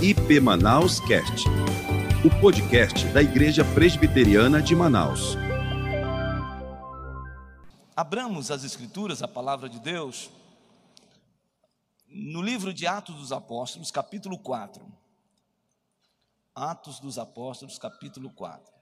IP Manaus Cast, o podcast da Igreja Presbiteriana de Manaus. Abramos as Escrituras, a palavra de Deus, no livro de Atos dos Apóstolos, capítulo 4. Atos dos Apóstolos, capítulo 4.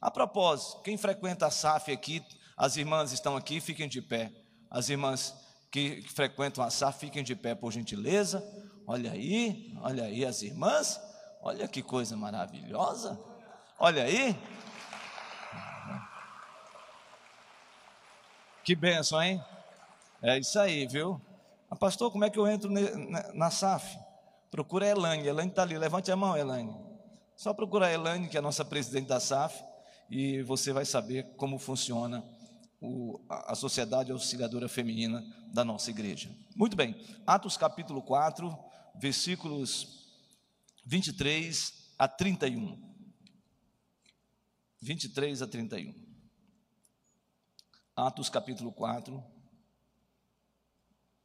A propósito, quem frequenta a SAF aqui, as irmãs estão aqui, fiquem de pé. As irmãs que frequentam a SAF, fiquem de pé, por gentileza. Olha aí, olha aí as irmãs. Olha que coisa maravilhosa. Olha aí. Que benção, hein? É isso aí, viu? Ah, pastor, como é que eu entro na SAF? Procura a Elaine. Elaine está ali. Levante a mão, Elaine. Só procura a Elaine, que é a nossa presidente da SAF, e você vai saber como funciona o, a Sociedade Auxiliadora Feminina da nossa igreja. Muito bem. Atos capítulo 4, versículos 23 a 31. 23 a 31. Atos capítulo 4,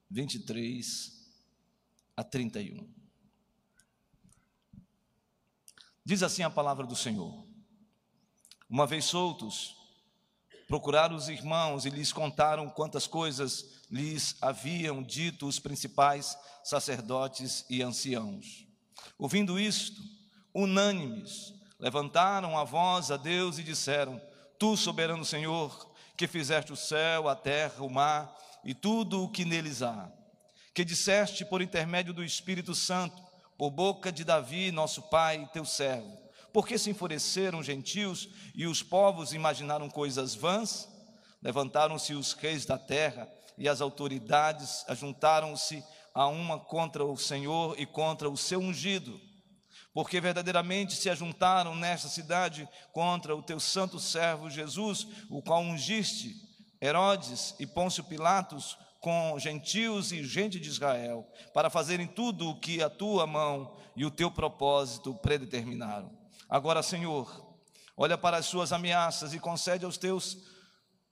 23 a 31. Diz assim a palavra do Senhor: Uma vez soltos, procuraram os irmãos e lhes contaram quantas coisas lhes haviam dito os principais sacerdotes e anciãos. Ouvindo isto, unânimes, levantaram a voz a Deus e disseram: Tu, soberano Senhor, que fizeste o céu, a terra, o mar e tudo o que neles há, que disseste por intermédio do Espírito Santo, por boca de Davi, nosso pai, teu servo. Porque se enfureceram os gentios e os povos imaginaram coisas vãs? Levantaram-se os reis da terra e as autoridades ajuntaram-se a uma contra o Senhor e contra o seu ungido porque verdadeiramente se ajuntaram nesta cidade contra o teu santo servo Jesus, o qual ungiste Herodes e Pôncio Pilatos com gentios e gente de Israel, para fazerem tudo o que a tua mão e o teu propósito predeterminaram. Agora, Senhor, olha para as suas ameaças e concede aos teus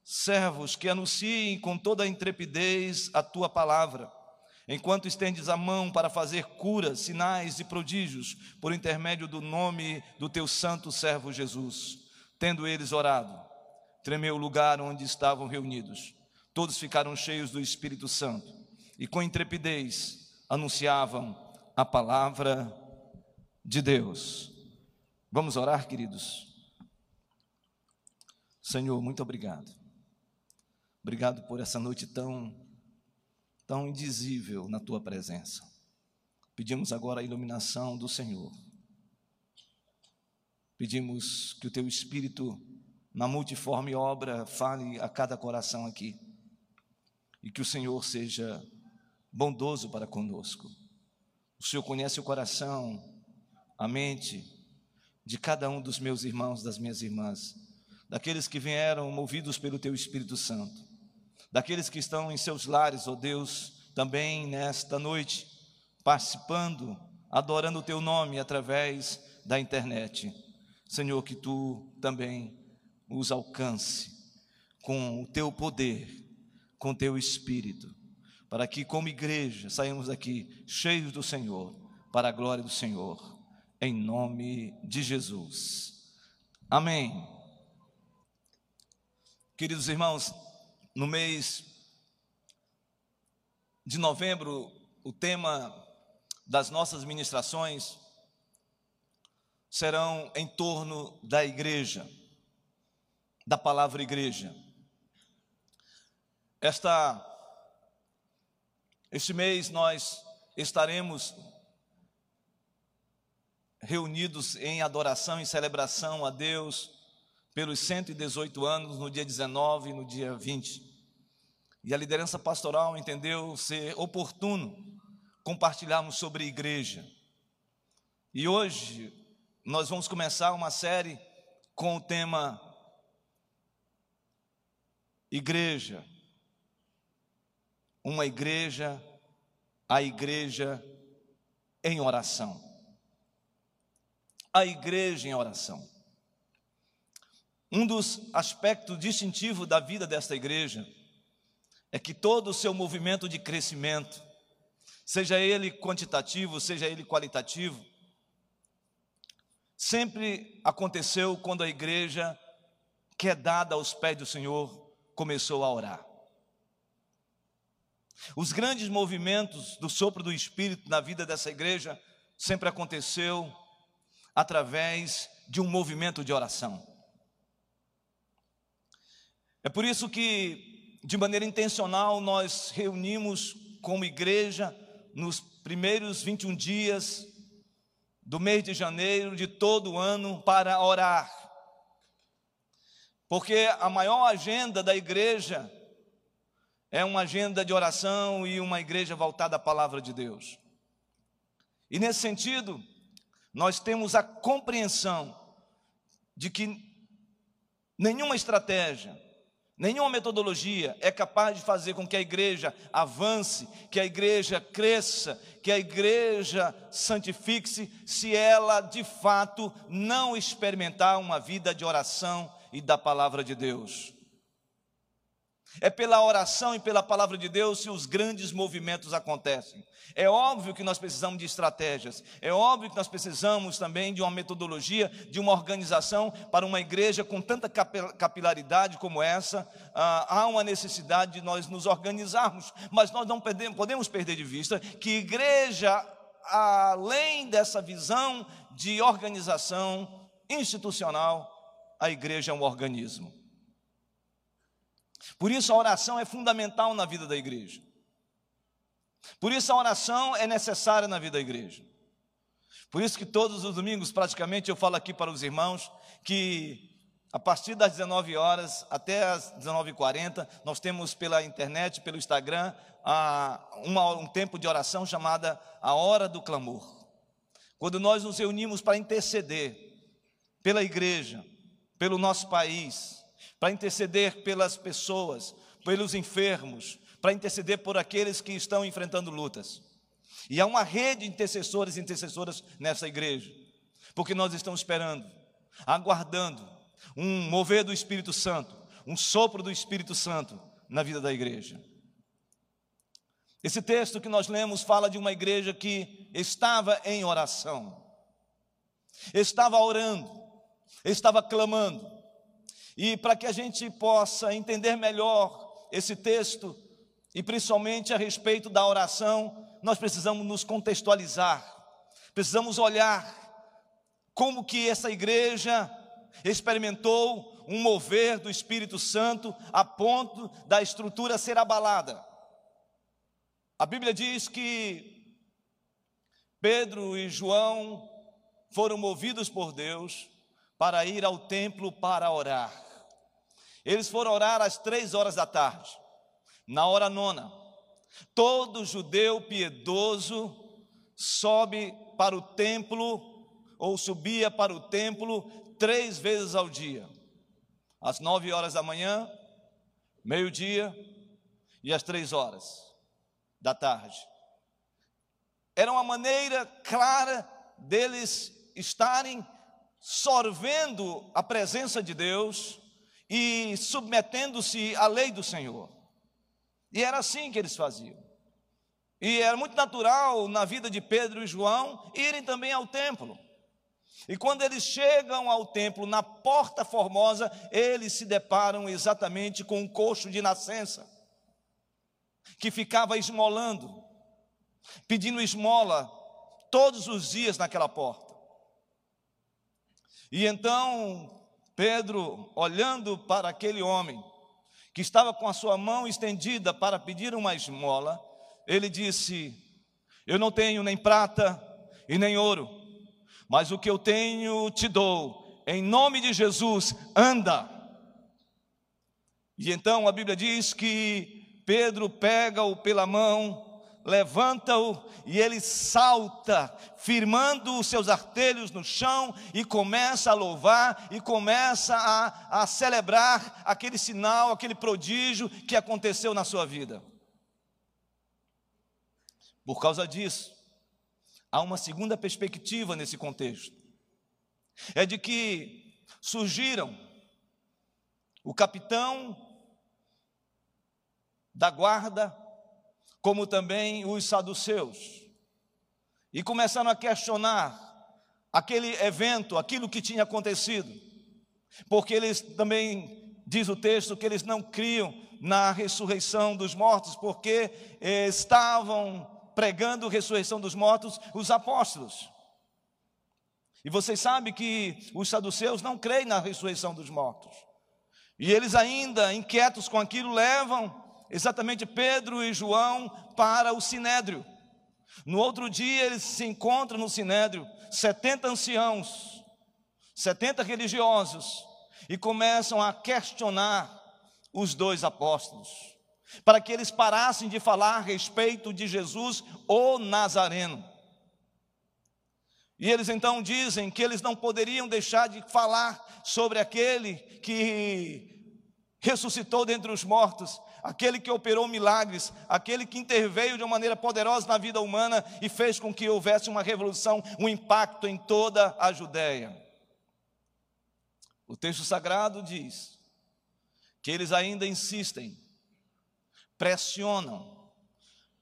servos que anunciem com toda a intrepidez a tua palavra enquanto estendes a mão para fazer curas, sinais e prodígios, por intermédio do nome do teu santo servo Jesus. Tendo eles orado, tremeu o lugar onde estavam reunidos. Todos ficaram cheios do Espírito Santo e com intrepidez anunciavam a palavra de Deus. Vamos orar, queridos. Senhor, muito obrigado. Obrigado por essa noite tão tão indizível na tua presença. Pedimos agora a iluminação do Senhor. Pedimos que o teu Espírito, na multiforme obra, fale a cada coração aqui. E que o Senhor seja bondoso para conosco. O Senhor conhece o coração, a mente de cada um dos meus irmãos, das minhas irmãs, daqueles que vieram movidos pelo teu Espírito Santo daqueles que estão em seus lares, ó oh Deus, também nesta noite, participando, adorando o teu nome através da internet. Senhor, que tu também os alcance com o teu poder, com o teu espírito, para que, como igreja, saímos daqui cheios do Senhor, para a glória do Senhor, em nome de Jesus. Amém. Queridos irmãos, no mês de novembro, o tema das nossas ministrações serão em torno da igreja, da palavra igreja. Esta este mês nós estaremos reunidos em adoração e celebração a Deus pelos 118 anos, no dia 19 e no dia 20. E a liderança pastoral entendeu ser oportuno compartilharmos sobre igreja. E hoje nós vamos começar uma série com o tema Igreja. Uma igreja, a igreja em oração. A igreja em oração. Um dos aspectos distintivos da vida desta igreja é que todo o seu movimento de crescimento seja ele quantitativo, seja ele qualitativo, sempre aconteceu quando a igreja, que é dada aos pés do Senhor, começou a orar. Os grandes movimentos do sopro do Espírito na vida dessa igreja sempre aconteceu através de um movimento de oração. É por isso que, de maneira intencional, nós reunimos como igreja nos primeiros 21 dias do mês de janeiro de todo o ano para orar. Porque a maior agenda da igreja é uma agenda de oração e uma igreja voltada à palavra de Deus. E nesse sentido, nós temos a compreensão de que nenhuma estratégia, nenhuma metodologia é capaz de fazer com que a igreja avance, que a igreja cresça, que a igreja santifique-se, se ela de fato não experimentar uma vida de oração e da palavra de Deus. É pela oração e pela palavra de Deus que os grandes movimentos acontecem. É óbvio que nós precisamos de estratégias, é óbvio que nós precisamos também de uma metodologia, de uma organização para uma igreja com tanta capilaridade como essa. Ah, há uma necessidade de nós nos organizarmos, mas nós não podemos, perder de vista que igreja, além dessa visão de organização institucional, a igreja é um organismo. Por isso a oração é fundamental na vida da igreja. Por isso a oração é necessária na vida da igreja. Por isso que todos os domingos, praticamente, eu falo aqui para os irmãos que a partir das 19 horas até as 19h40, nós temos pela internet, pelo Instagram, um tempo de oração chamada a Hora do Clamor. Quando nós nos reunimos para interceder pela igreja, pelo nosso país, para interceder pelas pessoas, pelos enfermos, para interceder por aqueles que estão enfrentando lutas. E há uma rede de intercessores e intercessoras nessa igreja, porque nós estamos esperando, aguardando um mover do Espírito Santo, um sopro do Espírito Santo na vida da igreja. Esse texto que nós lemos fala de uma igreja que estava em oração, estava orando, estava clamando, e para que a gente possa entender melhor esse texto, e principalmente a respeito da oração, nós precisamos nos contextualizar, precisamos olhar como que essa igreja experimentou um mover do Espírito Santo a ponto da estrutura ser abalada. A Bíblia diz que Pedro e João foram movidos por Deus para ir ao templo para orar. Eles foram orar às três horas da tarde, na hora nona. Todo judeu piedoso sobe para o templo, ou subia para o templo três vezes ao dia: às nove horas da manhã, meio-dia e às três horas da tarde. Era uma maneira clara deles estarem sorvendo a presença de Deus e submetendo-se à lei do Senhor. E era assim que eles faziam. E era muito natural na vida de Pedro e João irem também ao templo. E quando eles chegam ao templo, na porta formosa, eles se deparam exatamente com um coxo de nascença, que ficava esmolando, pedindo esmola todos os dias naquela porta. E então Pedro, olhando para aquele homem que estava com a sua mão estendida para pedir uma esmola, ele disse: Eu não tenho nem prata e nem ouro, mas o que eu tenho te dou, em nome de Jesus, anda. E então a Bíblia diz que Pedro pega-o pela mão, levanta-o e ele salta, firmando os seus artelhos no chão e começa a louvar e começa a, a celebrar aquele sinal, aquele prodígio que aconteceu na sua vida. Por causa disso, há uma segunda perspectiva nesse contexto. É de que surgiram o capitão da guarda como também os saduceus, e começaram a questionar aquele evento, aquilo que tinha acontecido, porque eles também, diz o texto, que eles não criam na ressurreição dos mortos, porque eh, estavam pregando a ressurreição dos mortos os apóstolos. E vocês sabem que os saduceus não creem na ressurreição dos mortos. E eles ainda, inquietos com aquilo, levam exatamente Pedro e João para o sinédrio. No outro dia eles se encontram no sinédrio, 70 anciãos, 70 religiosos, e começam a questionar os dois apóstolos, para que eles parassem de falar a respeito de Jesus, o Nazareno. E eles então dizem que eles não poderiam deixar de falar sobre aquele que ressuscitou dentre os mortos, aquele que operou milagres, aquele que interveio de uma maneira poderosa na vida humana e fez com que houvesse uma revolução, um impacto em toda a Judéia. O texto sagrado diz que eles ainda insistem, pressionam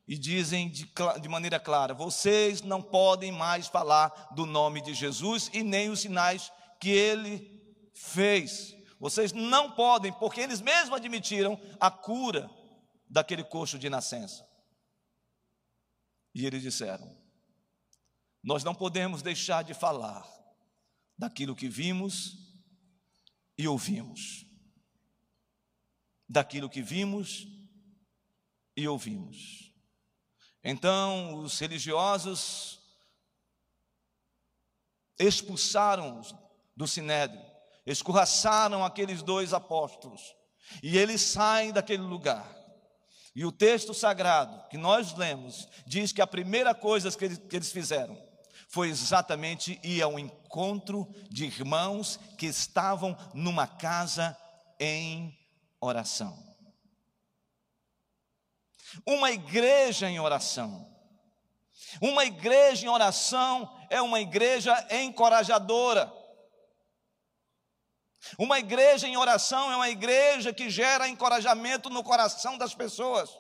e dizem de, de, maneira clara: vocês não podem mais falar do nome de Jesus e nem os sinais que ele fez. Vocês não podem, porque eles mesmos admitiram a cura daquele coxo de nascença. E eles disseram: Nós não podemos deixar de falar daquilo que vimos e ouvimos. Daquilo que vimos e ouvimos. Então, os religiosos expulsaram do sinédrio escorraçaram aqueles dois apóstolos, e eles saem daquele lugar. E o texto sagrado que nós lemos diz que a primeira coisa que eles, que eles fizeram foi exatamente ir ao encontro de irmãos que estavam numa casa em oração. Uma igreja em oração. Uma igreja em oração é uma igreja encorajadora. Uma igreja em oração é uma igreja que gera encorajamento no coração das pessoas.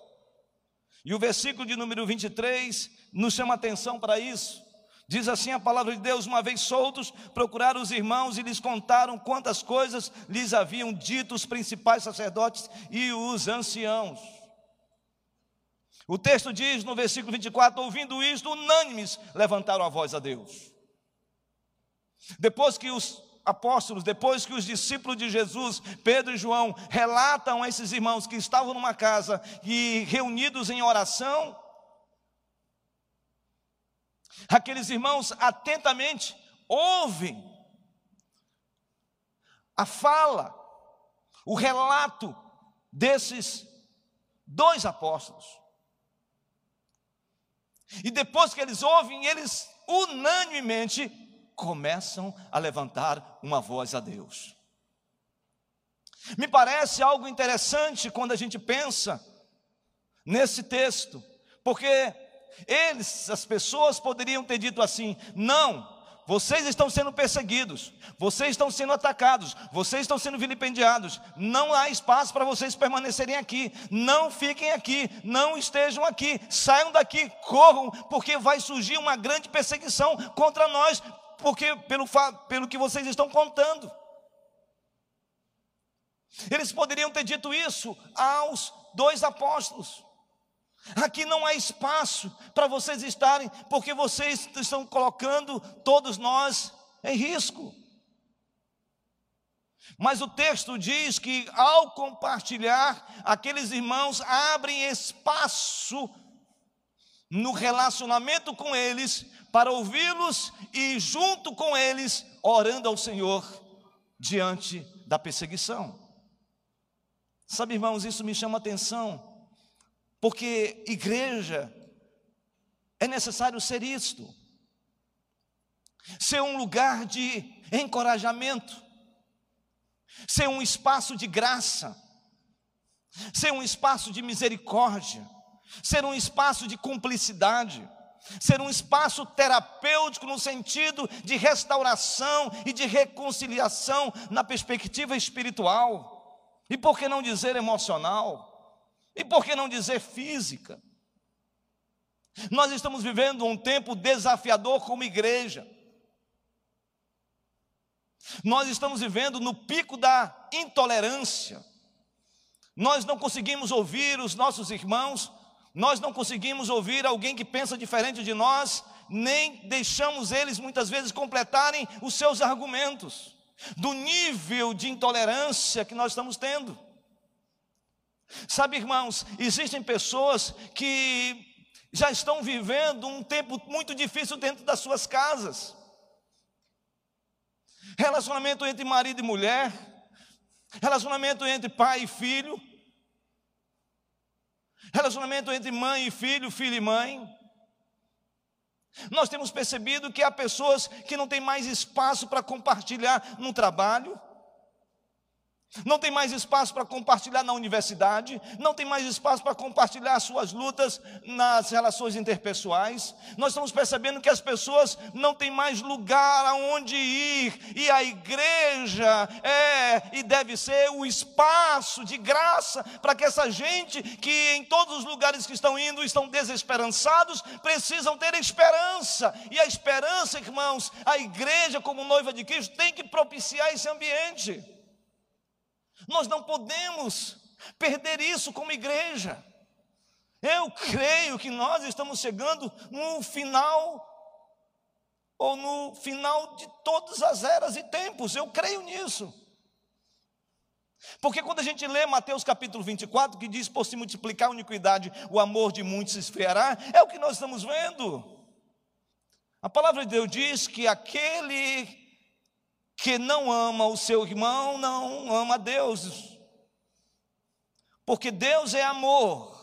E o versículo de número 23 nos chama atenção para isso. Diz assim a palavra de Deus: Uma vez soltos, procuraram os irmãos e lhes contaram quantas coisas lhes haviam dito os principais sacerdotes e os anciãos. O texto diz no versículo 24: Ouvindo isto, unânimes levantaram a voz a Deus. Depois que os apóstolos, depois que os discípulos de Jesus, Pedro e João, relatam a esses irmãos que estavam numa casa e reunidos em oração, aqueles irmãos atentamente ouvem a fala, o relato desses dois apóstolos. E depois que eles ouvem, eles unanimemente começam a levantar uma voz a Deus. Me parece algo interessante quando a gente pensa nesse texto, porque eles, as pessoas poderiam ter dito assim: não, vocês estão sendo perseguidos, vocês estão sendo atacados, vocês estão sendo vilipendiados, não há espaço para vocês permanecerem aqui, não fiquem aqui, não estejam aqui, saiam daqui, corram, porque vai surgir uma grande perseguição contra nós, porque pelo, pelo que vocês estão contando. Eles poderiam ter dito isso aos dois apóstolos. Aqui não há espaço para vocês estarem, porque vocês estão colocando todos nós em risco. Mas o texto diz que ao compartilhar, aqueles irmãos abrem espaço no relacionamento com eles para ouvi-los e, junto com eles, orando ao Senhor diante da perseguição. Sabe, irmãos, isso me chama atenção, porque igreja é necessário ser isto, ser um lugar de encorajamento, ser um espaço de graça, ser um espaço de misericórdia, ser um espaço de cumplicidade ser um espaço terapêutico no sentido de restauração e de reconciliação na perspectiva espiritual. E por que não dizer emocional? E por que não dizer física? Nós estamos vivendo um tempo desafiador como igreja. Nós estamos vivendo no pico da intolerância. Nós não conseguimos ouvir os nossos irmãos, nós não conseguimos ouvir alguém que pensa diferente de nós, nem deixamos eles muitas vezes completarem os seus argumentos, do nível de intolerância que nós estamos tendo. Sabe, irmãos, existem pessoas que já estão vivendo um tempo muito difícil dentro das suas casas. Relacionamento entre marido e mulher, relacionamento entre pai e filho, relacionamento entre mãe e filho, filho e mãe. Nós temos percebido que há pessoas que não têm mais espaço para compartilhar no trabalho, não tem mais espaço para compartilhar na universidade, não tem mais espaço para compartilhar suas lutas nas relações interpessoais. Nós estamos percebendo que as pessoas não têm mais lugar aonde ir, e a igreja é e deve ser o espaço de graça para que essa gente que em todos os lugares que estão indo estão desesperançados, precisam ter esperança. E a esperança, irmãos, a igreja como noiva de Cristo tem que propiciar esse ambiente. Nós não podemos perder isso como igreja. Eu creio que nós estamos chegando no final, ou no final de todas as eras e tempos, eu creio nisso. Porque quando a gente lê Mateus capítulo 24, que diz: Por se multiplicar a iniquidade, o amor de muitos se esfriará, é o que nós estamos vendo. A palavra de Deus diz que aquele que não ama o seu irmão não ama Deus. Porque Deus é amor.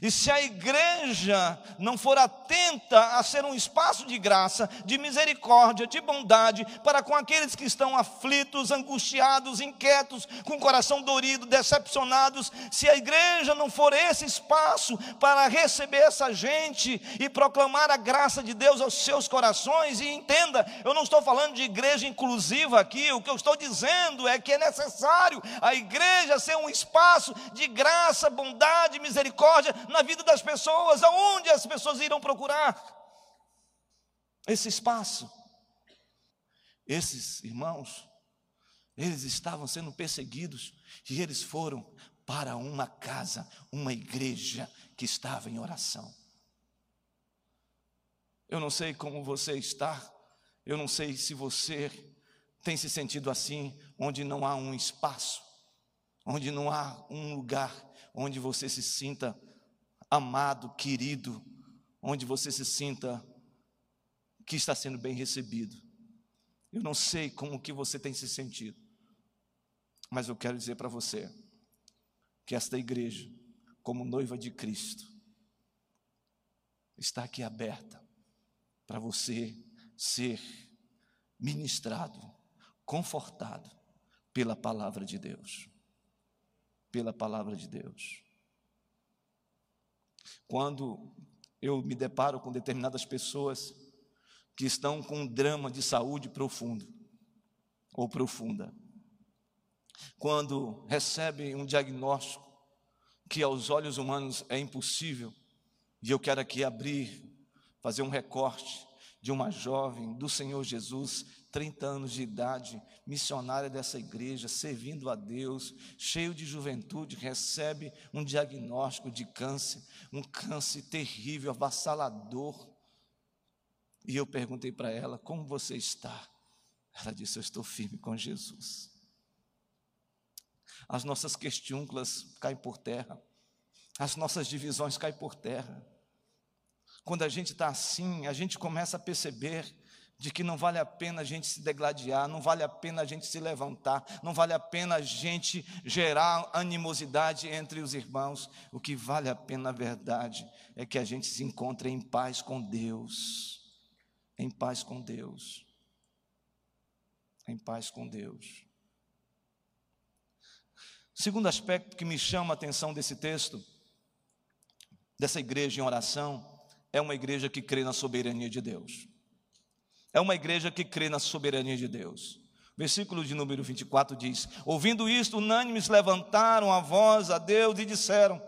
E se a igreja não for atenta a ser um espaço de graça, de misericórdia, de bondade para com aqueles que estão aflitos, angustiados, inquietos, com o coração dorido, decepcionados, se a igreja não for esse espaço para receber essa gente e proclamar a graça de Deus aos seus corações, e entenda, eu não estou falando de igreja inclusiva aqui, o que eu estou dizendo é que é necessário a igreja ser um espaço de graça, bondade, misericórdia na vida das pessoas, aonde as pessoas irão procurar esse espaço. Esses irmãos, eles estavam sendo perseguidos e eles foram para uma casa, uma igreja que estava em oração. Eu não sei como você está, eu não sei se você tem se sentido assim, onde não há um espaço, onde não há um lugar onde você se sinta amado, querido, onde você se sinta que está sendo bem recebido. Eu não sei como que você tem se sentido, mas eu quero dizer para você que esta igreja, como noiva de Cristo, está aqui aberta para você ser ministrado, confortado pela palavra de Deus. Pela palavra de Deus. Quando eu me deparo com determinadas pessoas que estão com um drama de saúde profundo ou profunda, quando recebem um diagnóstico que aos olhos humanos é impossível, e eu quero aqui abrir, fazer um recorte de uma jovem do Senhor Jesus 30 anos de idade, missionária dessa igreja, servindo a Deus, cheio de juventude, recebe um diagnóstico de câncer, um câncer terrível, avassalador. E eu perguntei para ela: Como você está? Ela disse: Eu estou firme com Jesus. As nossas questiúnculas caem por terra, as nossas divisões caem por terra. Quando a gente está assim, a gente começa a perceber de que não vale a pena a gente se degladiar, não vale a pena a gente se levantar, não vale a pena a gente gerar animosidade entre os irmãos. O que vale a pena, na verdade, é que a gente se encontre em paz com Deus. Em paz com Deus. Em paz com Deus. Segundo aspecto que me chama a atenção desse texto, dessa igreja em oração, é uma igreja que crê na soberania de Deus. É uma igreja que crê na soberania de Deus. Versículo de número 24 diz: Ouvindo isto, unânimes levantaram a voz a Deus e disseram: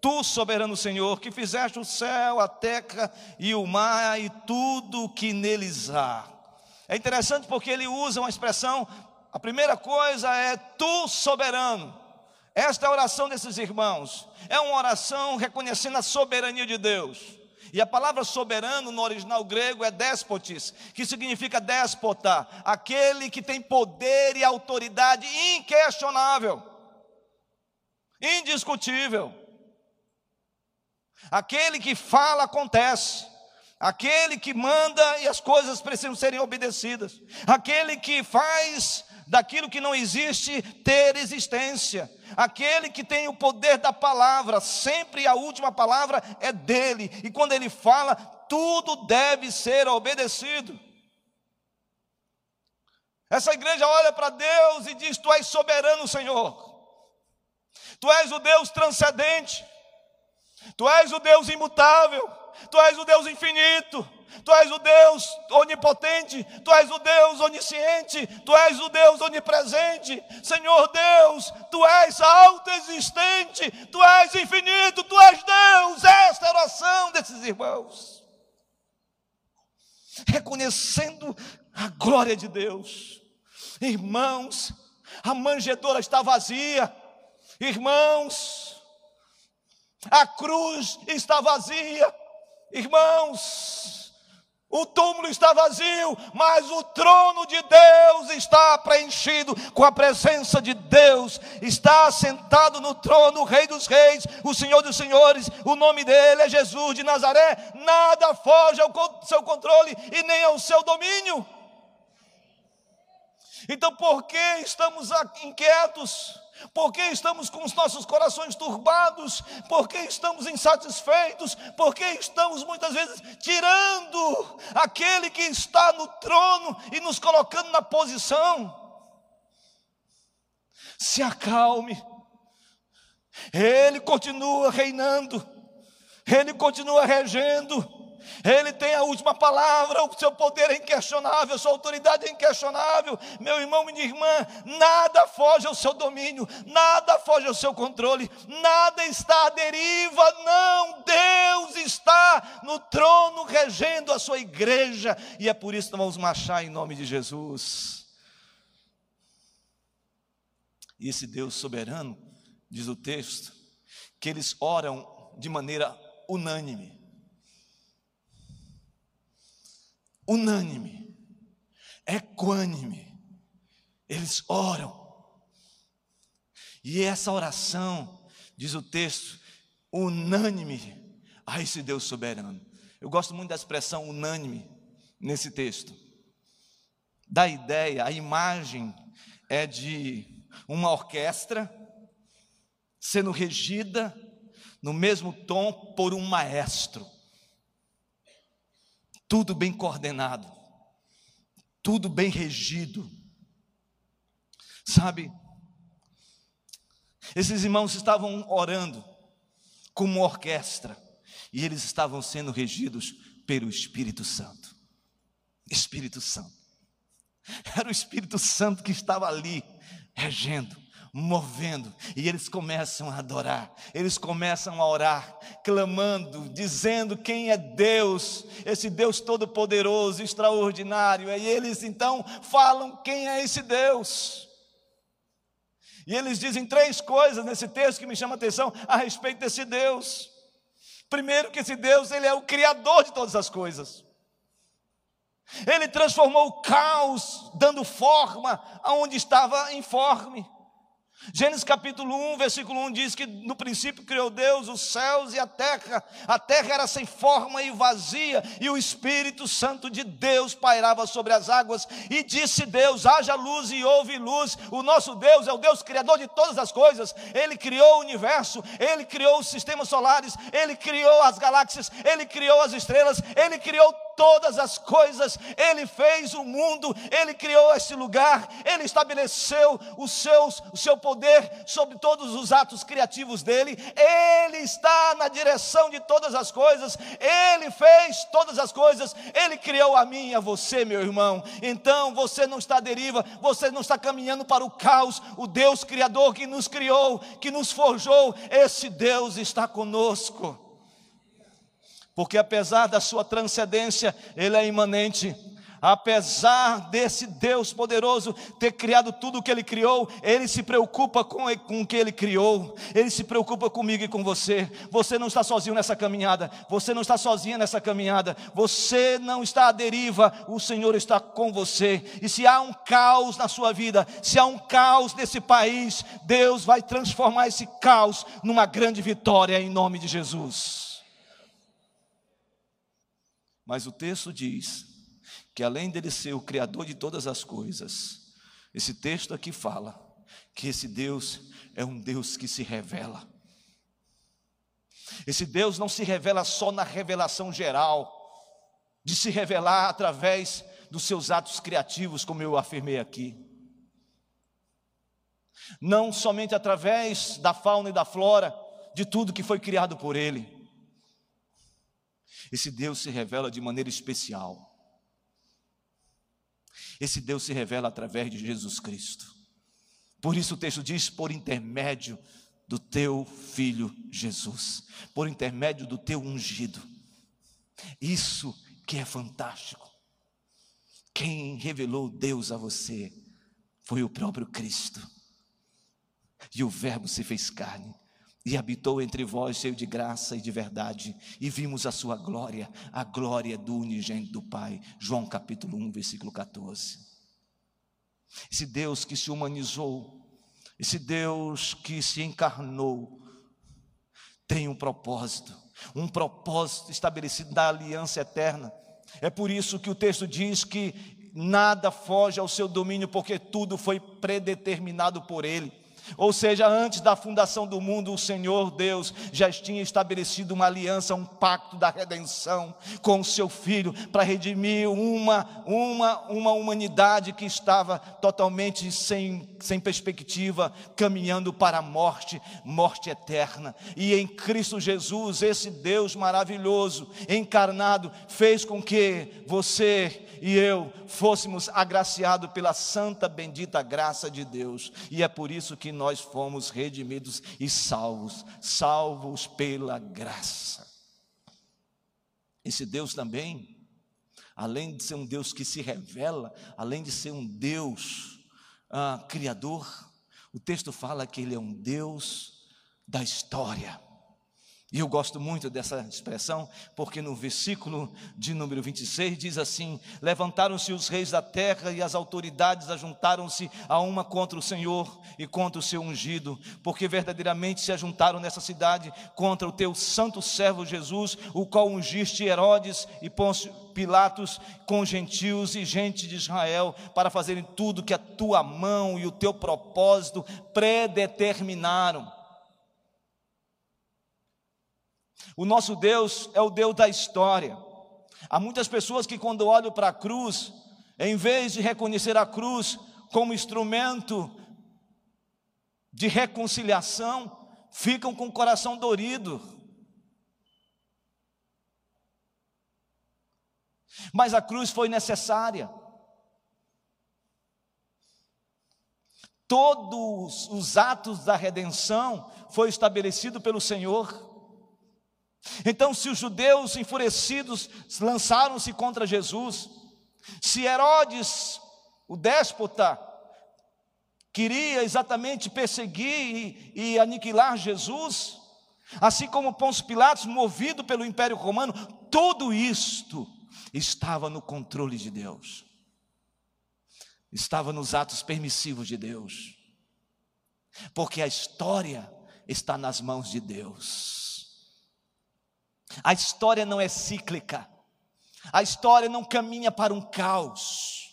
Tu, soberano Senhor, que fizeste o céu, a terra e o mar e tudo o que neles há. É interessante porque ele usa uma expressão, a primeira coisa é tu, soberano. Esta é oração desses irmãos. É uma oração reconhecendo a soberania de Deus. E a palavra soberano no original grego é despotis, que significa déspota, aquele que tem poder e autoridade inquestionável, indiscutível. Aquele que fala acontece. Aquele que manda e as coisas precisam serem obedecidas. Aquele que faz daquilo que não existe ter existência. Aquele que tem o poder da palavra, sempre a última palavra é dele. E quando ele fala, tudo deve ser obedecido. Essa igreja olha para Deus e diz: Tu és soberano, Senhor. Tu és o Deus transcendente. Tu és o Deus imutável, Tu és o Deus infinito, Tu és o Deus onipotente, Tu és o Deus onisciente, Tu és o Deus onipresente. Senhor Deus, Tu és autoexistente, Tu és infinito, Tu és Deus. Esta é a oração desses irmãos. Reconhecendo a glória de Deus. Irmãos, a manjedoura está vazia. Irmãos, a cruz está vazia, irmãos. O túmulo está vazio, mas o trono de Deus está preenchido com a presença de Deus. Está sentado no trono o Rei dos Reis, o Senhor dos Senhores. O nome dele é Jesus de Nazaré. Nada foge ao seu controle e nem ao seu domínio. Então, por que estamos inquietos? Por que estamos com os nossos corações turbados? Por que estamos insatisfeitos? Por que estamos muitas vezes tirando aquele que está no trono e nos colocando na posição? Se acalme, Ele continua reinando, Ele continua regendo. Ele tem a última palavra, o seu poder é inquestionável, a sua autoridade é inquestionável. Meu irmão, minha irmã, nada foge ao seu domínio, nada foge ao seu controle, nada está à deriva, não. Deus está no trono regendo a sua igreja, e é por isso que vamos marchar em nome de Jesus. E esse Deus soberano, diz o texto, que eles oram de maneira unânime. Unânime, equânime. Eles oram. E essa oração, diz o texto, unânime a esse Deus soberano. Eu gosto muito da expressão unânime nesse texto. Da ideia, a imagem é de uma orquestra sendo regida no mesmo tom por um maestro tudo bem coordenado, tudo bem regido. Sabe, esses irmãos estavam orando como uma orquestra e eles estavam sendo regidos pelo Espírito Santo. Espírito Santo. Era o Espírito Santo que estava ali regendo movendo, e eles começam a adorar, eles começam a orar, clamando, dizendo quem é Deus, esse Deus todo-poderoso, extraordinário, e eles então falam quem é esse Deus. E eles dizem três coisas nesse texto que me chama a atenção a respeito desse Deus. Primeiro que esse Deus, ele é o criador de todas as coisas. Ele transformou o caos, dando forma aonde estava informe. Gênesis capítulo 1, versículo 1 diz que no princípio criou Deus os céus e a terra. A terra era sem forma e vazia, e o Espírito Santo de Deus pairava sobre as águas. E disse Deus: haja luz e houve luz. O nosso Deus é o Deus criador de todas as coisas. Ele criou o universo, ele criou os sistemas solares, ele criou as galáxias, ele criou as estrelas, ele criou todas as coisas, Ele fez o mundo, Ele criou este lugar, Ele estabeleceu os seus, o seu poder sobre todos os atos criativos dele, Ele está na direção de todas as coisas, Ele fez todas as coisas, Ele criou a mim e a você, meu irmão. Então você não está à deriva, você não está caminhando para o caos, o Deus Criador que nos criou, que nos forjou, esse Deus está conosco porque apesar da sua transcendência, ele é imanente. Apesar desse Deus poderoso ter criado tudo o que ele criou, ele se preocupa com, com o que ele criou, ele se preocupa comigo e com você. Você não está sozinho nessa caminhada, você não está sozinha nessa caminhada, você não está à deriva, o Senhor está com você. E se há um caos na sua vida, se há um caos nesse país, Deus vai transformar esse caos numa grande vitória em nome de Jesus. Mas o texto diz que além dele ser o criador de todas as coisas, esse texto aqui fala que esse Deus é um Deus que se revela. Esse Deus não se revela só na revelação geral, de se revelar através dos seus atos criativos, como eu afirmei aqui. Não somente através da fauna e da flora, de tudo que foi criado por Ele, esse Deus se revela de maneira especial. Esse Deus se revela através de Jesus Cristo. Por isso o texto diz: por intermédio do teu filho Jesus, por intermédio do teu ungido. Isso que é fantástico. Quem revelou Deus a você foi o próprio Cristo. E o Verbo se fez carne e habitou entre vós, cheio de graça e de verdade, e vimos a sua glória, a glória do unigênito do Pai. João capítulo 1, versículo 14. Esse Deus que se humanizou, esse Deus que se encarnou, tem um propósito, um propósito estabelecido da aliança eterna. É por isso que o texto diz que nada foge ao seu domínio, porque tudo foi predeterminado por Ele. Ou seja, antes da fundação do mundo, o Senhor Deus já tinha estabelecido uma aliança, um pacto da redenção com o seu filho para redimir uma, uma, uma humanidade que estava totalmente sem, sem perspectiva, caminhando para a morte, morte eterna. E em Cristo Jesus, esse Deus maravilhoso, encarnado, fez com que você e eu fôssemos agraciados pela santa, bendita graça de Deus. E é por isso que nós fomos redimidos e salvos salvos pela graça. Esse Deus também, além de ser um Deus que se revela, além de ser um Deus ah, criador, o texto fala que Ele é um Deus da história. E eu gosto muito dessa expressão, porque no versículo de número 26 diz assim: Levantaram-se os reis da terra e as autoridades ajuntaram-se a uma contra o Senhor e contra o seu ungido, porque verdadeiramente se ajuntaram nessa cidade contra o teu santo servo Jesus, o qual ungiste Herodes e Pôncio Pilatos com gentios e gente de Israel, para fazerem tudo que a tua mão e o teu propósito predeterminaram O nosso Deus é o Deus da história. Há muitas pessoas que, quando olham para a cruz, em vez de reconhecer a cruz como instrumento de reconciliação, ficam com o coração dorido. Mas a cruz foi necessária. Todos os atos da redenção foi estabelecido pelo Senhor. Então, se os judeus enfurecidos lançaram-se contra Jesus, se Herodes, o déspota, queria exatamente perseguir e, e aniquilar Jesus, assim como Pôncio Pilatos, movido pelo Império Romano, tudo isto estava no controle de Deus, estava nos atos permissivos de Deus, porque a história está nas mãos de Deus. A história não é cíclica. A história não caminha para um caos.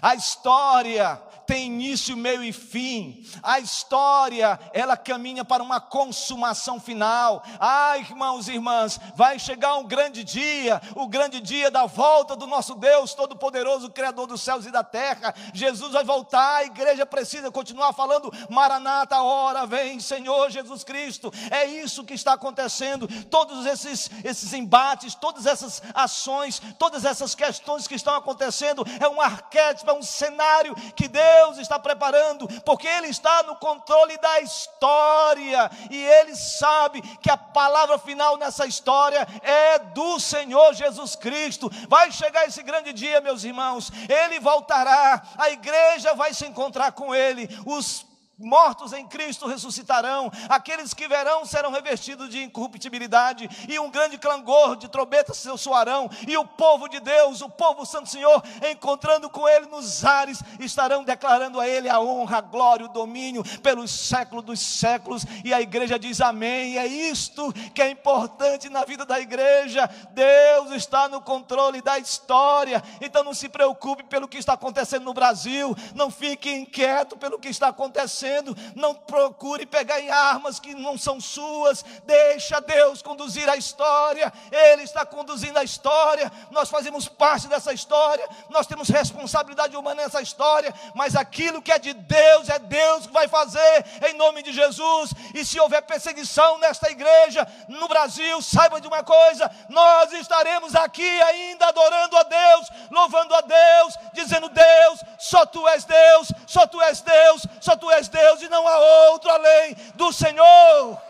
A história tem início, meio e fim. A história, ela caminha para uma consumação final. Ah, irmãos e irmãs, vai chegar um grande dia, o grande dia da volta do nosso Deus Todo-Poderoso, Criador dos céus e da terra. Jesus vai voltar, a igreja precisa continuar falando: Maranata, hora vem, Senhor Jesus Cristo. É isso que está acontecendo. Todos esses, esses embates, todas essas ações, todas essas questões que estão acontecendo, é um arquétipo, é um cenário que Deus está preparando, porque Ele está no controle da história e Ele sabe que a palavra final nessa história é do Senhor Jesus Cristo. Vai chegar esse grande dia, meus irmãos, Ele voltará, a igreja vai se encontrar com Ele, os mortos em Cristo ressuscitarão, aqueles que verão serão revestidos de incorruptibilidade, e um grande clangor de trombetas se soarão, e o povo de Deus, o povo Santo Senhor, encontrando com Ele nos ares, estarão declarando a Ele a honra, a glória, o domínio pelos séculos dos séculos, e a igreja diz amém, e é isto que é importante na vida da igreja, Deus está no controle da história, então não se preocupe pelo que está acontecendo no Brasil, não fique inquieto pelo que está acontecendo, não procure pegar em armas que não são suas, deixa Deus conduzir a história, Ele está conduzindo a história, nós fazemos parte dessa história, nós temos responsabilidade humana nessa história, mas aquilo que é de Deus, é Deus que vai fazer, em nome de Jesus, e se houver perseguição nesta igreja, no Brasil, saiba de uma coisa, nós estaremos aqui ainda adorando a Deus, louvando a Deus, dizendo: Deus, só tu és Deus, só tu és Deus, só tu és Deus Deus e não há outro além do Senhor.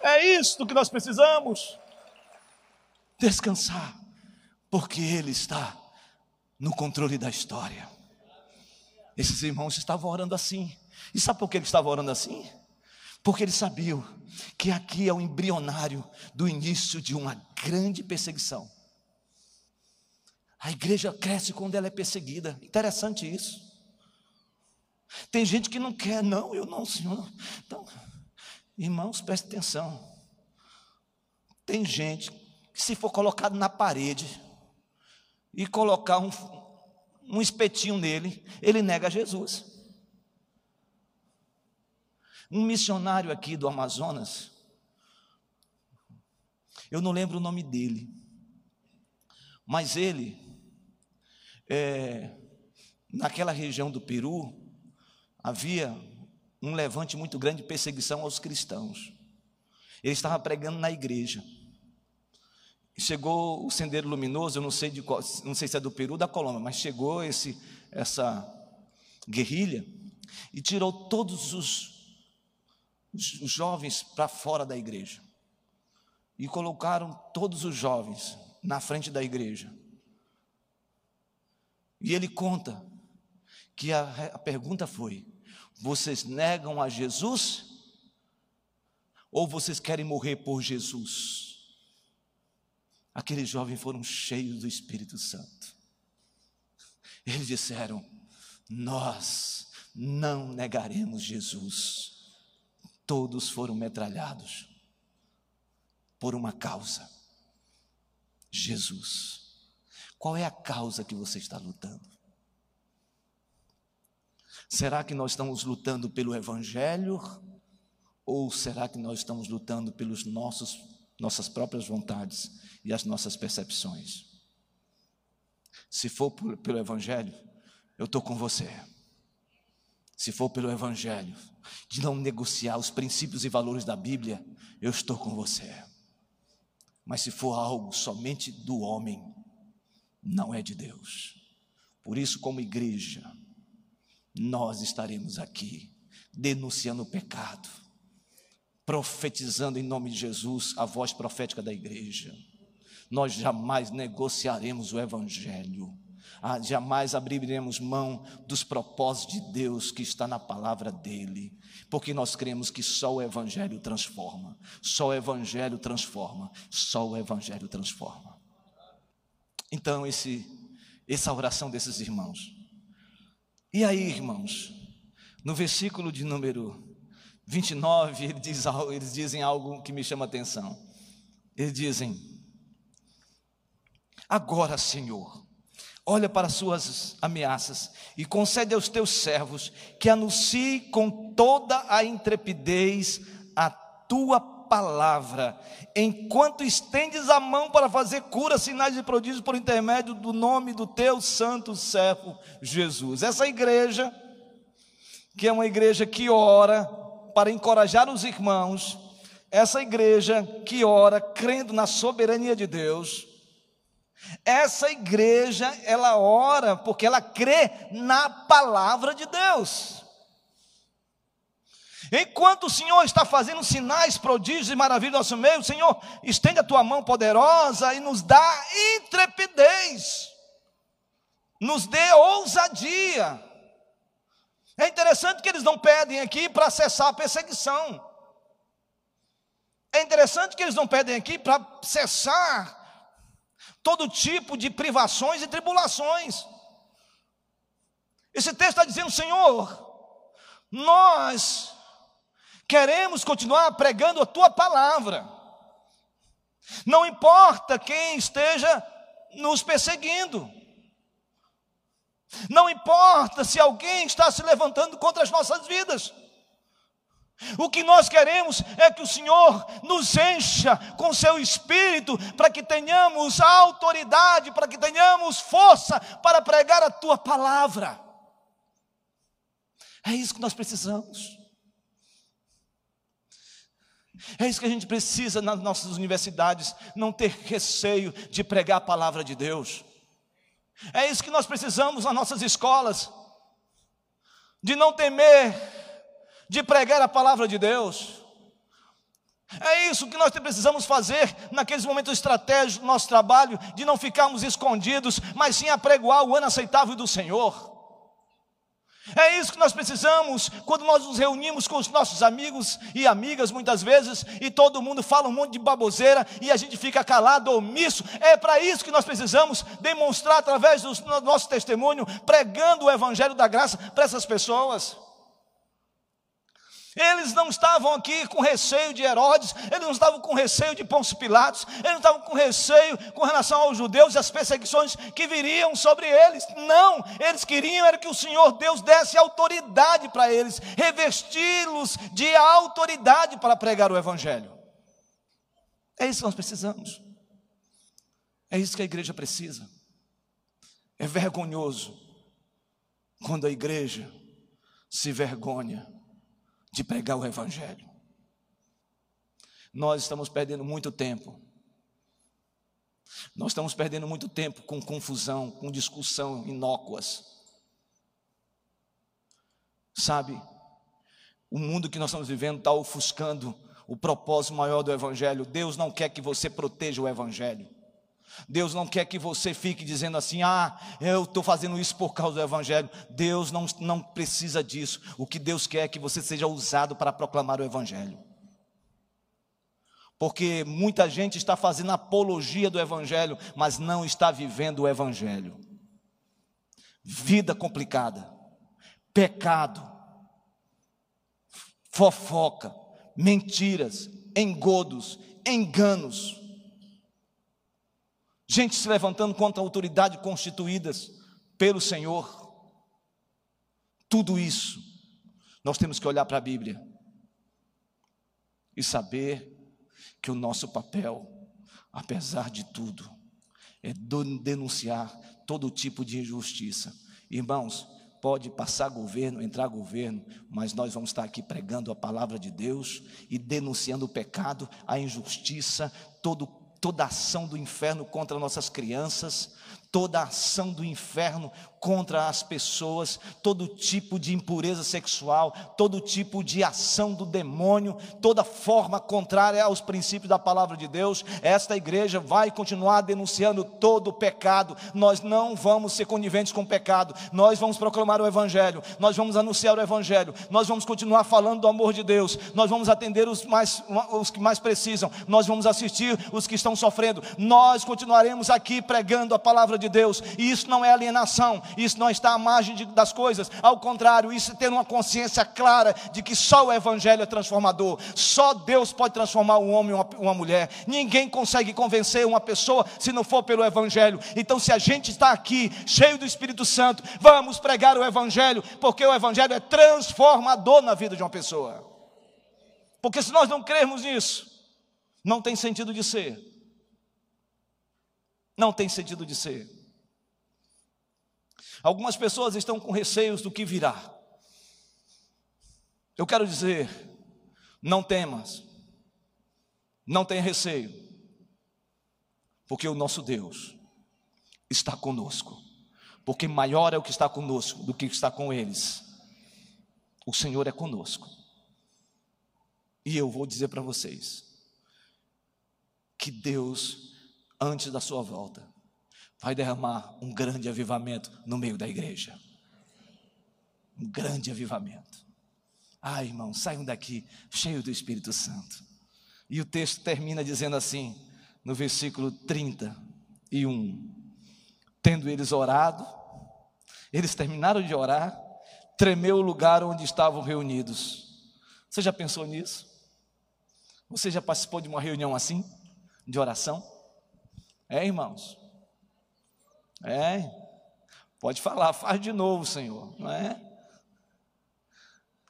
É isto que nós precisamos. Descansar, porque Ele está no controle da história. Esses irmãos estavam orando assim. E sabe por que eles estavam orando assim? Porque eles sabiam que aqui é o embrionário do início de uma grande perseguição. A igreja cresce quando ela é perseguida. Interessante isso. Tem gente que não quer, não, eu não, Senhor. Então, irmãos, preste atenção. Tem gente que, se for colocado na parede e colocar um, um espetinho nele, ele nega Jesus. Um missionário aqui do Amazonas, eu não lembro o nome dele, mas ele, é, naquela região do Peru, havia um levante muito grande de perseguição aos cristãos. Ele estava pregando na igreja. Chegou o sendeiro luminoso, eu não sei de qual, não sei se é do Peru ou da Colômbia, mas chegou esse essa guerrilha e tirou todos os, os jovens para fora da igreja. E colocaram todos os jovens na frente da igreja. E ele conta que a, a pergunta foi: vocês negam a Jesus? Ou vocês querem morrer por Jesus? Aqueles jovens foram cheios do Espírito Santo. Eles disseram: Nós não negaremos Jesus. Todos foram metralhados por uma causa: Jesus. Qual é a causa que você está lutando? Será que nós estamos lutando pelo Evangelho? Ou será que nós estamos lutando nossos, nossas próprias vontades e as nossas percepções? Se for pelo Evangelho, eu estou com você. Se for pelo Evangelho, de não negociar os princípios e valores da Bíblia, eu estou com você. Mas se for algo somente do homem, não é de Deus. Por isso, como igreja, nós estaremos aqui denunciando o pecado, profetizando em nome de Jesus a voz profética da igreja. Nós jamais negociaremos o Evangelho, ah, jamais abriremos mão dos propósitos de Deus que está na palavra dEle, porque nós cremos que só o Evangelho transforma, só o Evangelho transforma, só o Evangelho transforma. Então, esse, essa oração desses irmãos e aí, irmãos, no versículo de número 29, ele diz, eles dizem algo que me chama a atenção. Eles dizem: Agora, Senhor, olha para as suas ameaças e concede aos teus servos que anuncie com toda a intrepidez a tua palavra, enquanto estendes a mão para fazer cura, sinais e prodígios por intermédio do nome do teu santo servo Jesus. Essa igreja, que é uma igreja que ora para encorajar os irmãos, essa igreja que ora crendo na soberania de Deus, essa igreja, ela ora porque ela crê na palavra de Deus. Enquanto o Senhor está fazendo sinais, prodígios e maravilhas no nosso meio, Senhor, estende a tua mão poderosa e nos dá intrepidez, nos dê ousadia. É interessante que eles não pedem aqui para cessar a perseguição. É interessante que eles não pedem aqui para cessar todo tipo de privações e tribulações. Esse texto está dizendo, Senhor, nós queremos continuar pregando a tua palavra, não importa quem esteja nos perseguindo, não importa se alguém está se levantando contra as nossas vidas, o que nós queremos é que o Senhor nos encha com seu espírito, para que tenhamos autoridade, para que tenhamos força para pregar a tua palavra. É isso que nós precisamos. É isso que a gente precisa nas nossas universidades, não ter receio de pregar a palavra de Deus. É isso que nós precisamos nas nossas escolas, de não temer de pregar a palavra de Deus. É isso que nós precisamos fazer naqueles momentos estratégicos do nosso trabalho, de não ficarmos escondidos, mas sim apregoar o ano aceitável do Senhor. É isso que nós precisamos quando nós nos reunimos com os nossos amigos e amigas, muitas vezes, e todo mundo fala um monte de baboseira e a gente fica calado, omisso. É para isso que nós precisamos demonstrar através do nosso testemunho, pregando o Evangelho da graça para essas pessoas. Eles não estavam aqui com receio de Herodes, eles não estavam com receio de Pôncio Pilatos, eles não estavam com receio com relação aos judeus e as perseguições que viriam sobre eles. Não, eles queriam era que o Senhor Deus desse autoridade para eles, revesti-los de autoridade para pregar o evangelho. É isso que nós precisamos. É isso que a igreja precisa. É vergonhoso quando a igreja se vergonha de pregar o Evangelho. Nós estamos perdendo muito tempo. Nós estamos perdendo muito tempo com confusão, com discussão inócuas. Sabe, o mundo que nós estamos vivendo está ofuscando o propósito maior do Evangelho. Deus não quer que você proteja o Evangelho. Deus não quer que você fique dizendo assim: ah, eu estou fazendo isso por causa do Evangelho. Deus não, não precisa disso. O que Deus quer é que você seja usado para proclamar o Evangelho. Porque muita gente está fazendo apologia do Evangelho, mas não está vivendo o Evangelho. Vida complicada, pecado, fofoca, mentiras, engodos, enganos gente se levantando contra a autoridade constituídas pelo Senhor. Tudo isso, nós temos que olhar para a Bíblia e saber que o nosso papel, apesar de tudo, é denunciar todo tipo de injustiça. Irmãos, pode passar governo, entrar governo, mas nós vamos estar aqui pregando a palavra de Deus e denunciando o pecado, a injustiça, todo toda ação do inferno contra nossas crianças, toda ação do inferno contra as pessoas, todo tipo de impureza sexual, todo tipo de ação do demônio, toda forma contrária aos princípios da palavra de Deus. Esta igreja vai continuar denunciando todo o pecado. Nós não vamos ser coniventes com o pecado. Nós vamos proclamar o evangelho. Nós vamos anunciar o evangelho. Nós vamos continuar falando do amor de Deus. Nós vamos atender os mais os que mais precisam. Nós vamos assistir os que estão sofrendo. Nós continuaremos aqui pregando a palavra de de Deus, e isso não é alienação, isso não está à margem de, das coisas, ao contrário, isso é ter uma consciência clara de que só o Evangelho é transformador, só Deus pode transformar um homem e uma, uma mulher, ninguém consegue convencer uma pessoa se não for pelo Evangelho. Então, se a gente está aqui cheio do Espírito Santo, vamos pregar o Evangelho, porque o Evangelho é transformador na vida de uma pessoa. Porque se nós não crermos nisso, não tem sentido de ser. Não tem sentido de ser. Algumas pessoas estão com receios do que virá. Eu quero dizer, não temas, não tenha receio, porque o nosso Deus está conosco, porque maior é o que está conosco do que está com eles. O Senhor é conosco. E eu vou dizer para vocês que Deus antes da sua volta, vai derramar um grande avivamento no meio da igreja. Um grande avivamento. Ai, irmãos, saiam daqui cheios do Espírito Santo. E o texto termina dizendo assim, no versículo 31. Tendo eles orado, eles terminaram de orar, tremeu o lugar onde estavam reunidos. Você já pensou nisso? Você já participou de uma reunião assim, de oração? É, irmãos? É. Pode falar, faz de novo, Senhor, não é?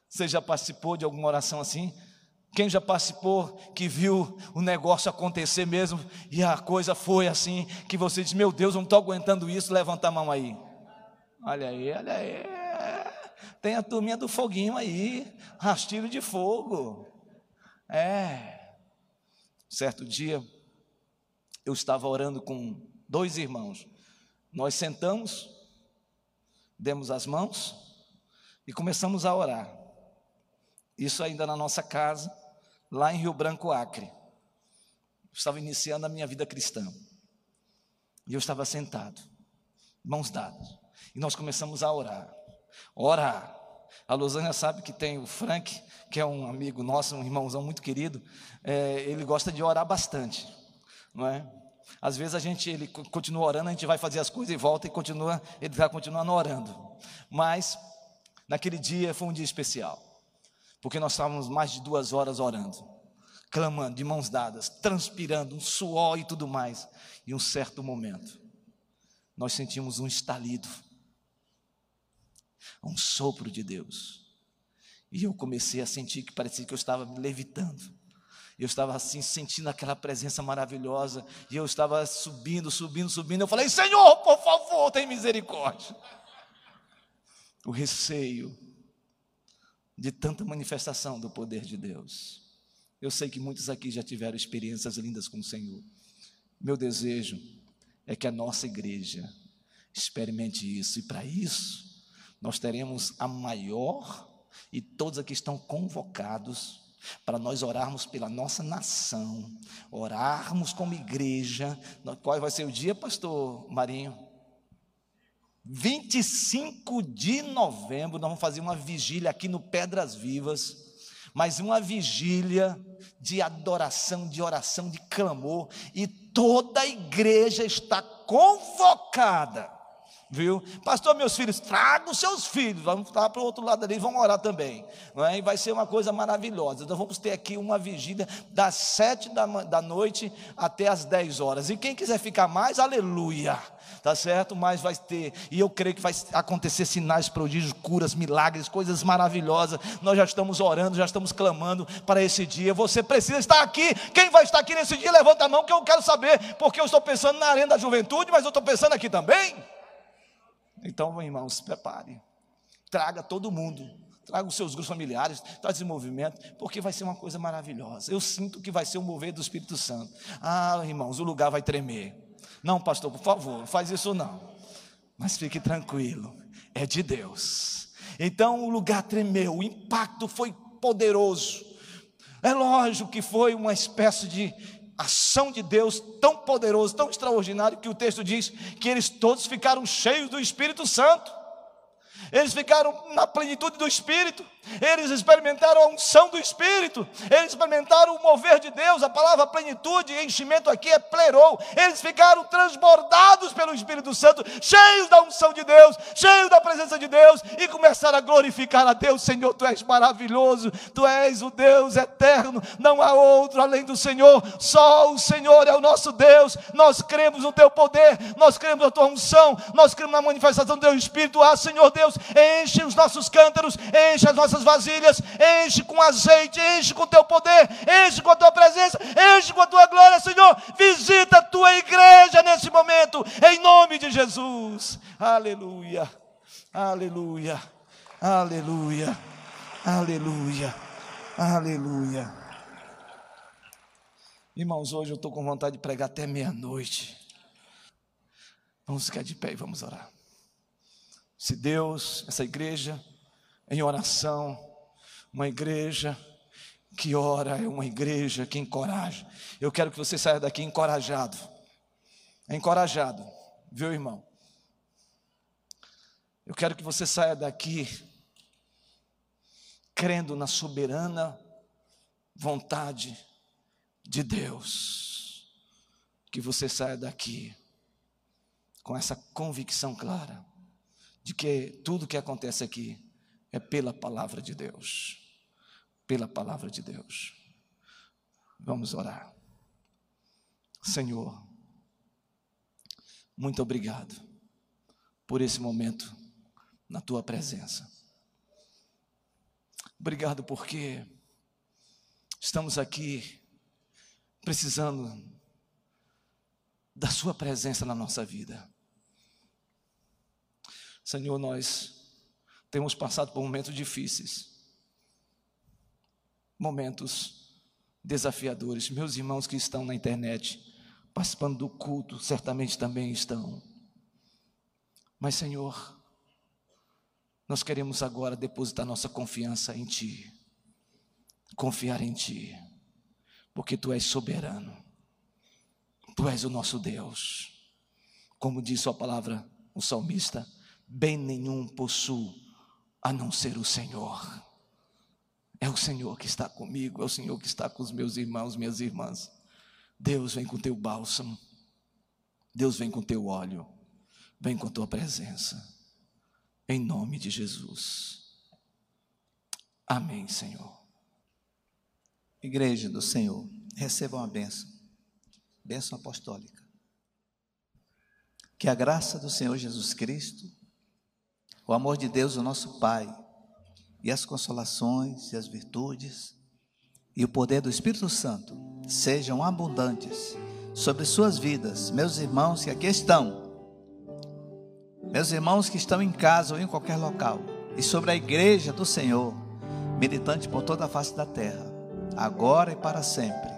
Você já participou de alguma oração assim? Quem já participou, que viu o negócio acontecer mesmo e a coisa foi assim, que você diz: Meu Deus, eu não estou aguentando isso, levanta a mão aí. Olha aí, olha aí. Tem a turminha do foguinho aí, rastilho de fogo. É. Certo dia, eu estava orando com dois irmãos. Nós sentamos, demos as mãos e começamos a orar. Isso ainda na nossa casa, lá em Rio Branco, Acre. Eu estava iniciando a minha vida cristã. E eu estava sentado, mãos dadas. E nós começamos a orar. Orar. A Losânia sabe que tem o Frank, que é um amigo nosso, um irmãozão muito querido. É, ele gosta de orar bastante não é? Às vezes a gente ele continua orando, a gente vai fazer as coisas e volta e continua, ele está continuando orando. Mas naquele dia foi um dia especial, porque nós estávamos mais de duas horas orando, clamando, de mãos dadas, transpirando, um suor e tudo mais. E um certo momento, nós sentimos um estalido, um sopro de Deus. E eu comecei a sentir que parecia que eu estava levitando. Eu estava assim, sentindo aquela presença maravilhosa. E eu estava subindo, subindo, subindo. Eu falei: Senhor, por favor, tem misericórdia. O receio de tanta manifestação do poder de Deus. Eu sei que muitos aqui já tiveram experiências lindas com o Senhor. Meu desejo é que a nossa igreja experimente isso. E para isso, nós teremos a maior, e todos aqui estão convocados para nós orarmos pela nossa nação, orarmos como igreja. Qual vai ser o dia, pastor Marinho? 25 de novembro, nós vamos fazer uma vigília aqui no Pedras Vivas, mas uma vigília de adoração, de oração, de clamor, e toda a igreja está convocada Viu? Pastor, meus filhos, traga os seus filhos. Vamos estar para o outro lado ali, vão orar também. Não é? E vai ser uma coisa maravilhosa. Então vamos ter aqui uma vigília das sete da, da noite até as dez horas. E quem quiser ficar mais, aleluia. Tá certo? Mas vai ter. E eu creio que vai acontecer sinais, prodígios, curas, milagres, coisas maravilhosas. Nós já estamos orando, já estamos clamando para esse dia. Você precisa estar aqui. Quem vai estar aqui nesse dia, levanta a mão que eu quero saber. Porque eu estou pensando na arena da juventude, mas eu estou pensando aqui também. Então, meu irmão, se prepare. Traga todo mundo. Traga os seus grupos familiares, traz esse movimento, porque vai ser uma coisa maravilhosa. Eu sinto que vai ser um mover do Espírito Santo. Ah, irmãos, o lugar vai tremer. Não, pastor, por favor, faz isso não. Mas fique tranquilo, é de Deus. Então o lugar tremeu, o impacto foi poderoso. É lógico que foi uma espécie de ação de Deus tão poderoso, tão extraordinário, que o texto diz que eles todos ficaram cheios do Espírito Santo. Eles ficaram na plenitude do Espírito. Eles experimentaram a unção do Espírito, eles experimentaram o mover de Deus, a palavra plenitude e enchimento aqui é plerou, eles ficaram transbordados pelo Espírito Santo, cheios da unção de Deus, cheios da presença de Deus, e começaram a glorificar a Deus, Senhor, Tu és maravilhoso, Tu és o Deus eterno, não há outro além do Senhor, só o Senhor é o nosso Deus, nós cremos no Teu poder, nós cremos na Tua unção, nós cremos na manifestação do Teu Espírito, ah Senhor Deus, enche os nossos cântaros, enche as nossas vasilhas, enche com azeite, enche com teu poder, enche com a tua presença, enche com a tua glória, Senhor. Visita a tua igreja nesse momento, em nome de Jesus. Aleluia, aleluia, aleluia, aleluia, aleluia. Irmãos, hoje eu estou com vontade de pregar até meia-noite. Vamos ficar de pé e vamos orar. Se Deus, essa igreja, em oração, uma igreja que ora é uma igreja que encoraja. Eu quero que você saia daqui encorajado. Encorajado, viu, irmão? Eu quero que você saia daqui crendo na soberana vontade de Deus. Que você saia daqui com essa convicção clara de que tudo que acontece aqui é pela palavra de Deus. Pela palavra de Deus. Vamos orar. Senhor, muito obrigado por esse momento na tua presença. Obrigado porque estamos aqui precisando da Sua presença na nossa vida. Senhor, nós temos passado por momentos difíceis, momentos desafiadores. Meus irmãos que estão na internet, participando do culto, certamente também estão. Mas, Senhor, nós queremos agora depositar nossa confiança em Ti, confiar em Ti, porque Tu és soberano, Tu és o nosso Deus. Como diz Sua palavra, o salmista, bem nenhum possuo a não ser o Senhor. É o Senhor que está comigo, é o Senhor que está com os meus irmãos, minhas irmãs. Deus vem com teu bálsamo, Deus vem com teu óleo, vem com tua presença, em nome de Jesus. Amém, Senhor. Igreja do Senhor, recebam a bênção, bênção apostólica. Que a graça do Senhor Jesus Cristo, o amor de Deus, o nosso Pai, e as consolações e as virtudes e o poder do Espírito Santo sejam abundantes sobre suas vidas, meus irmãos que aqui estão, meus irmãos que estão em casa ou em qualquer local, e sobre a igreja do Senhor, militante por toda a face da terra, agora e para sempre.